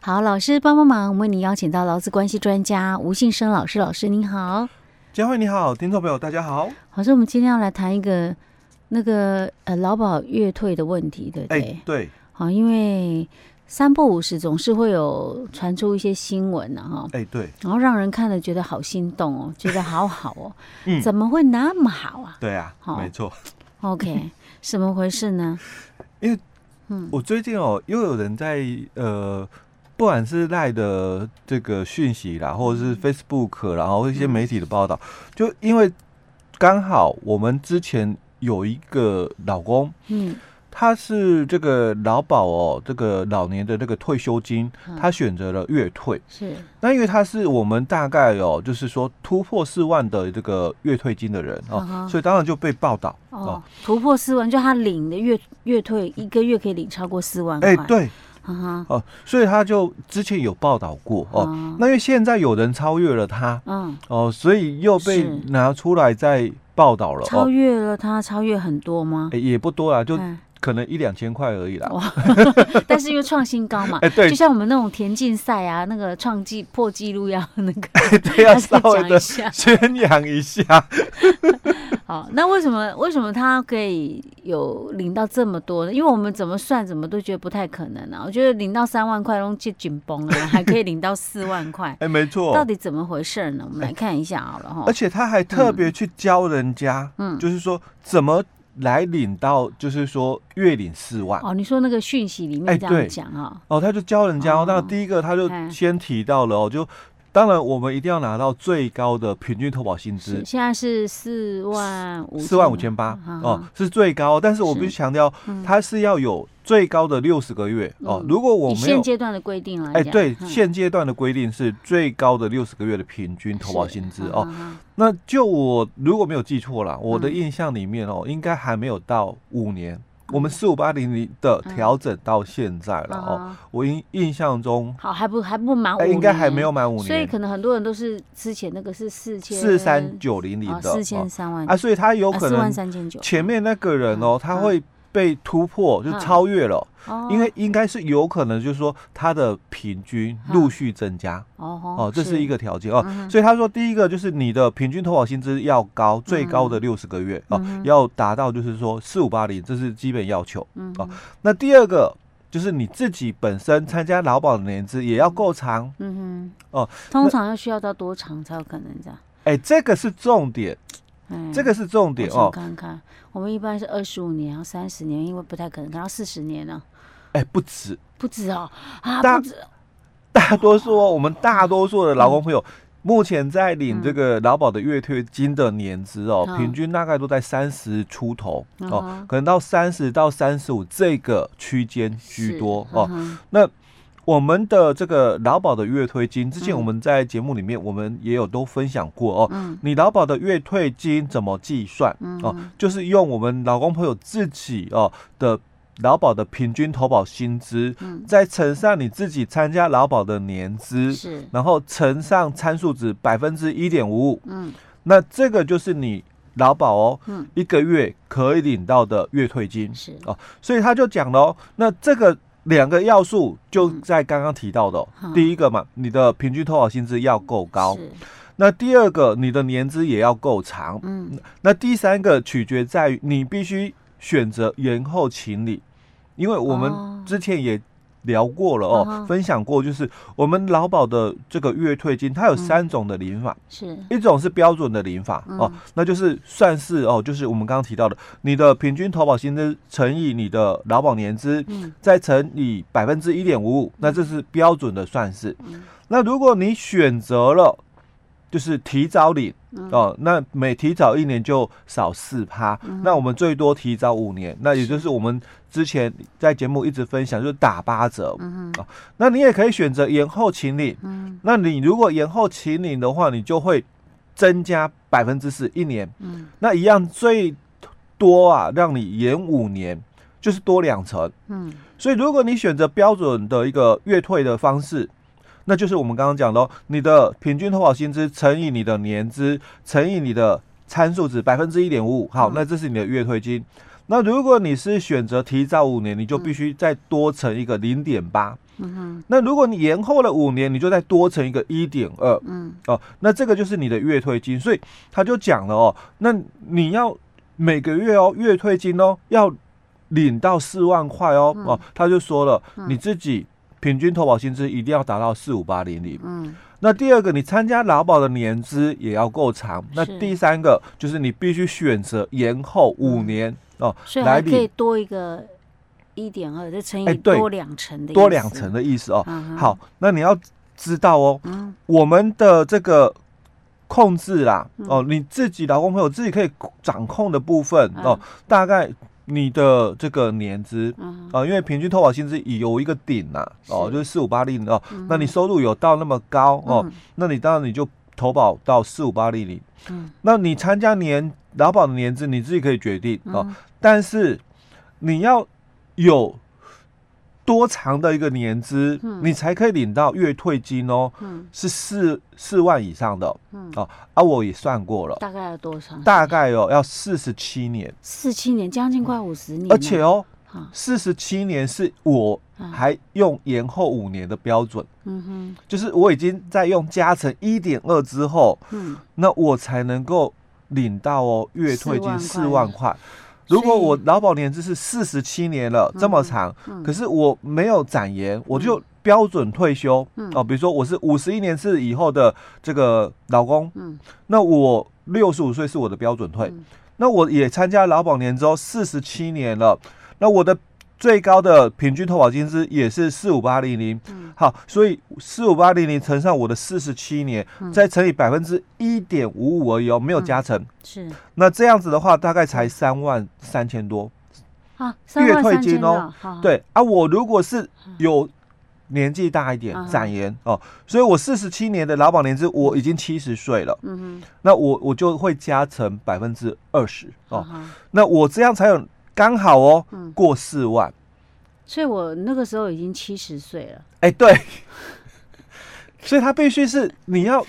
好，老师帮帮忙，为你邀请到劳资关系专家吴信生老师，老师您好，佳慧你好，听众朋友大家好。老师，我们今天要来谈一个那个呃劳保月退的问题，对不对？哎，对。好，因为三不五时总是会有传出一些新闻呢，哈。哎，对。然后让人看了觉得好心动哦，觉得好好哦，嗯，怎么会那么好啊？对啊，好没错。OK，什么回事呢？因为，嗯，我最近哦，又有人在呃，不管是赖的这个讯息啦，或者是 Facebook，然后一些媒体的报道，就因为刚好我们之前有一个老公，嗯。他是这个劳保哦，这个老年的这个退休金，他选择了月退。是。那因为他是我们大概哦，就是说突破四万的这个月退金的人哦，所以当然就被报道哦。突破四万，就他领的月月退一个月可以领超过四万块。哎，对。哦，所以他就之前有报道过哦。那因为现在有人超越了他，嗯，哦，所以又被拿出来再报道了。超越了他，超越很多吗？也不多啦，就。可能一两千块而已啦，哇 但是因为创新高嘛，哎，对，就像我们那种田径赛啊，那个创纪破纪录要那个，对，要稍微的宣扬一下。好，那为什么为什么他可以有领到这么多呢？因为我们怎么算怎么都觉得不太可能啊。我觉得领到三万块都就紧绷了，还可以领到四万块，哎，没错，到底怎么回事呢？我们来看一下好了哈。而且他还特别去教人家，嗯，就是说怎么。来领到就是说月领四万哦，你说那个讯息里面这样讲啊、哦？哦，他就教人家哦。那第一个他就先提到了哦，就当然我们一定要拿到最高的平均投保薪资。现在是四万五四万五千八哦，是最高。但是我必须强调，它是要有。最高的六十个月哦，如果我们现阶段的规定来讲，哎，对，现阶段的规定是最高的六十个月的平均投保薪资哦。那就我如果没有记错了，我的印象里面哦，应该还没有到五年。我们四五八零零的调整到现在了哦，我印印象中好还不还不满五年，应该还没有满五年，所以可能很多人都是之前那个是四千四三九零零的四千三万啊，所以他有可能四万三千九，前面那个人哦，他会。被突破就超越了，嗯、因为应该是有可能，就是说它的平均陆续增加，哦、嗯、哦，这是一个条件。哦，嗯、所以他说第一个就是你的平均投保薪资要高，最高的六十个月、嗯、哦，要达到就是说四五八零，这是基本要求，嗯哦，那第二个就是你自己本身参加劳保的年资也要够长，嗯哼，哦，通常要需要到多长才有可能这样？哎，这个是重点。这个是重点哦。看看，我们一般是二十五年，然后三十年，因为不太可能看到四十年呢。哎，不止，不止哦，啊，大不止。大多数哦，我们大多数的劳工朋友，目前在领这个劳保的月退金的年资哦，平均大概都在三十出头哦，可能到三十到三十五这个区间居多哦。那我们的这个劳保的月退金，之前我们在节目里面我们也有都分享过哦。嗯。你劳保的月退金怎么计算？嗯。哦，就是用我们劳工朋友自己哦的劳保的平均投保薪资，嗯，再乘上你自己参加劳保的年资，是，然后乘上参数值百分之一点五五，嗯，那这个就是你劳保哦，嗯，一个月可以领到的月退金是哦，所以他就讲了哦，那这个。两个要素就在刚刚提到的，嗯、第一个嘛，你的平均投保薪资要够高，那第二个，你的年资也要够长，嗯，那第三个取决在于你必须选择延后请领，因为我们之前也。聊过了哦，分享过，就是我们劳保的这个月退金，它有三种的领法，是。一种是标准的领法、嗯、哦，那就是算是哦，就是我们刚刚提到的，你的平均投保薪资乘以你的劳保年资，嗯、再乘以百分之一点五五，那这是标准的算式。嗯、那如果你选择了，就是提早领。哦，那每提早一年就少四趴，嗯、那我们最多提早五年，那也就是我们之前在节目一直分享，就是打八折。嗯哼、哦、那你也可以选择延后请领。嗯，那你如果延后请领的话，你就会增加百分之十一年。嗯，那一样最多啊，让你延五年，就是多两成。嗯，所以如果你选择标准的一个月退的方式。那就是我们刚刚讲的，你的平均投保薪资乘以你的年资乘以你的参数值百分之一点五五，好，那这是你的月退金。那如果你是选择提早五年，你就必须再多乘一个零点八。嗯哼。那如果你延后了五年，你就再多乘一个一点二。嗯。哦，那这个就是你的月退金。所以他就讲了哦，那你要每个月哦，月退金哦，要领到四万块哦。嗯、哦，他就说了，嗯、你自己平均投保薪资一定要达到四五八零零。嗯。那第二个，你参加劳保的年资也要够长。那第三个就是你必须选择延后五年。哦，所以还可以多一个一点二，就乘以多两成的多两成的意思哦。好，那你要知道哦，我们的这个控制啦，哦，你自己劳工朋友自己可以掌控的部分哦，大概你的这个年资啊，因为平均投保薪资有一个顶呐，哦，就是四五八零哦，那你收入有到那么高哦，那你当然你就投保到四五八零零，嗯，那你参加年劳保的年资你自己可以决定哦。但是你要有多长的一个年资，嗯、你才可以领到月退金哦？嗯、是四四万以上的，嗯、哦，啊，我也算过了，大概要多长？大概哦，要四十七年，四七年，将近快五十年，而且哦，四十七年是我还用延后五年的标准，嗯哼，就是我已经在用加成一点二之后，嗯，那我才能够领到哦月退金四万块。如果我劳保年资是四十七年了，这么长，可是我没有展延，我就标准退休哦。比如说我是五十一年次以后的这个老公，那我六十五岁是我的标准退，那我也参加劳保年之后四十七年了，那我的。最高的平均投保金资也是四五八零零，好，所以四五八零零乘上我的四十七年，嗯、再乘以百分之一点五五而已哦，没有加成。嗯、是，那这样子的话，大概才三万三千多。啊，月退金哦。对啊，我如果是有年纪大一点，展延哦，所以我四十七年的劳保年资我已经七十岁了。嗯哼，那我我就会加成百分之二十哦。嗯、那我这样才有。刚好哦，过四万，所以我那个时候已经七十岁了。哎，对，所以他必须是你要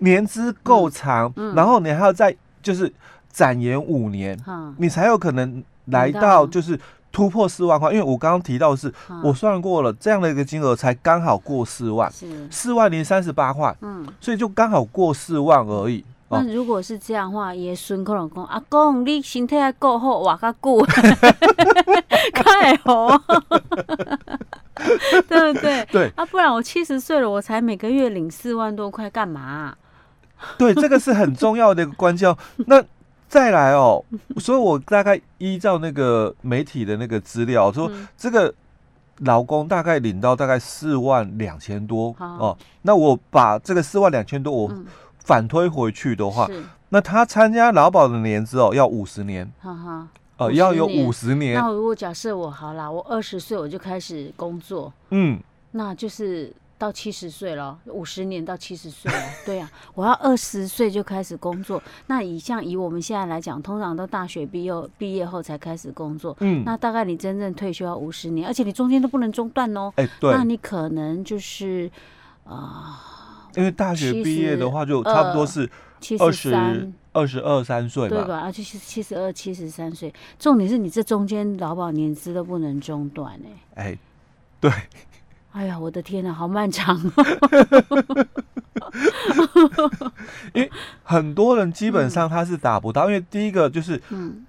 年资够长，然后你还要再就是展延五年，你才有可能来到就是突破四万块。因为我刚刚提到的是，我算过了，这样的一个金额才刚好过四万，四万零三十八块，嗯，所以就刚好过四万而已。那如果是这样的话，爷孙可能讲阿公，你身体还够好，活较久，太好，对不对？对啊，不然我七十岁了，我才每个月领四万多块，干嘛、啊？对，这个是很重要的一个关键。那再来哦，所以我大概依照那个媒体的那个资料说，这个老公大概领到大概四万两千多哦。那我把这个四万两千多我。反推回去的话，是那他参加劳保的年资哦，要五十年，哈哈，呃，要有五十年。那如果假设我好啦，我二十岁我就开始工作，嗯，那就是到七十岁了，五十年到七十岁了，对呀、啊，我要二十岁就开始工作。那以像以我们现在来讲，通常都大学毕业毕业后才开始工作，嗯，那大概你真正退休要五十年，而且你中间都不能中断哦，哎，对，那你可能就是啊。呃因为大学毕业的话，就差不多是二十二十二三岁吧，对吧？而且是七十二、七十三岁。重点是你这中间劳保年资都不能中断哎。哎，对。哎呀，我的天哪，好漫长。因为很多人基本上他是达不到，因为第一个就是，嗯，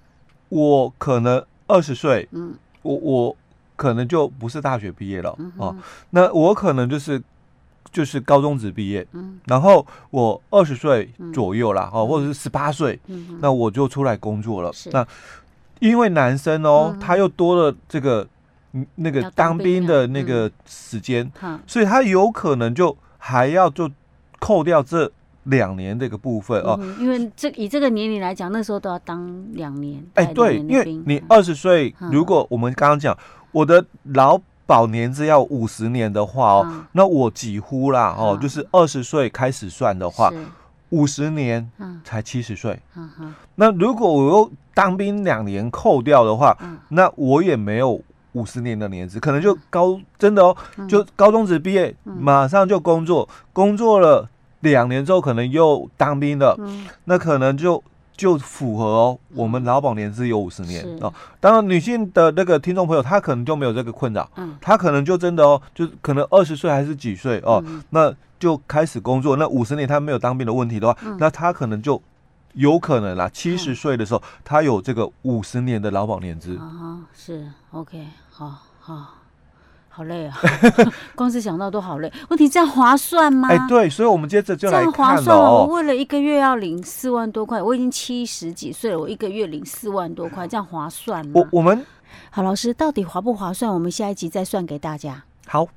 我可能二十岁，嗯，我我可能就不是大学毕业了哦。那我可能就是。就是高中职毕业，嗯，然后我二十岁左右啦，哦，或者是十八岁，嗯，那我就出来工作了。那因为男生哦，他又多了这个那个当兵的那个时间，所以他有可能就还要就扣掉这两年这个部分哦。因为这以这个年龄来讲，那时候都要当两年。哎，对，因为你二十岁，如果我们刚刚讲我的劳保年资要五十年的话哦，嗯、那我几乎啦哦，嗯、就是二十岁开始算的话，五十是年才七十岁。那如果我又当兵两年扣掉的话，嗯、那我也没有五十年的年资，可能就高真的哦，嗯、就高中职毕业，嗯、马上就工作，工作了两年之后，可能又当兵了，嗯、那可能就就符合哦，我们劳保年资有五十年哦。当然，女性的那个听众朋友，她可能就没有这个困扰，嗯，她可能就真的哦，就可能二十岁还是几岁哦，嗯、那就开始工作，那五十年她没有当兵的问题的话，嗯、那她可能就有可能啦，七十岁的时候，她有这个五十年的劳保年资。啊，是 OK，好好。好累啊！光是想到都好累。问题这样划算吗？哎，对，所以我们接着就来看、哦、这样划算。我为了一个月要领四万多块，我已经七十几岁了，我一个月领四万多块，这样划算吗？我我们好，老师到底划不划算？我们下一集再算给大家。好。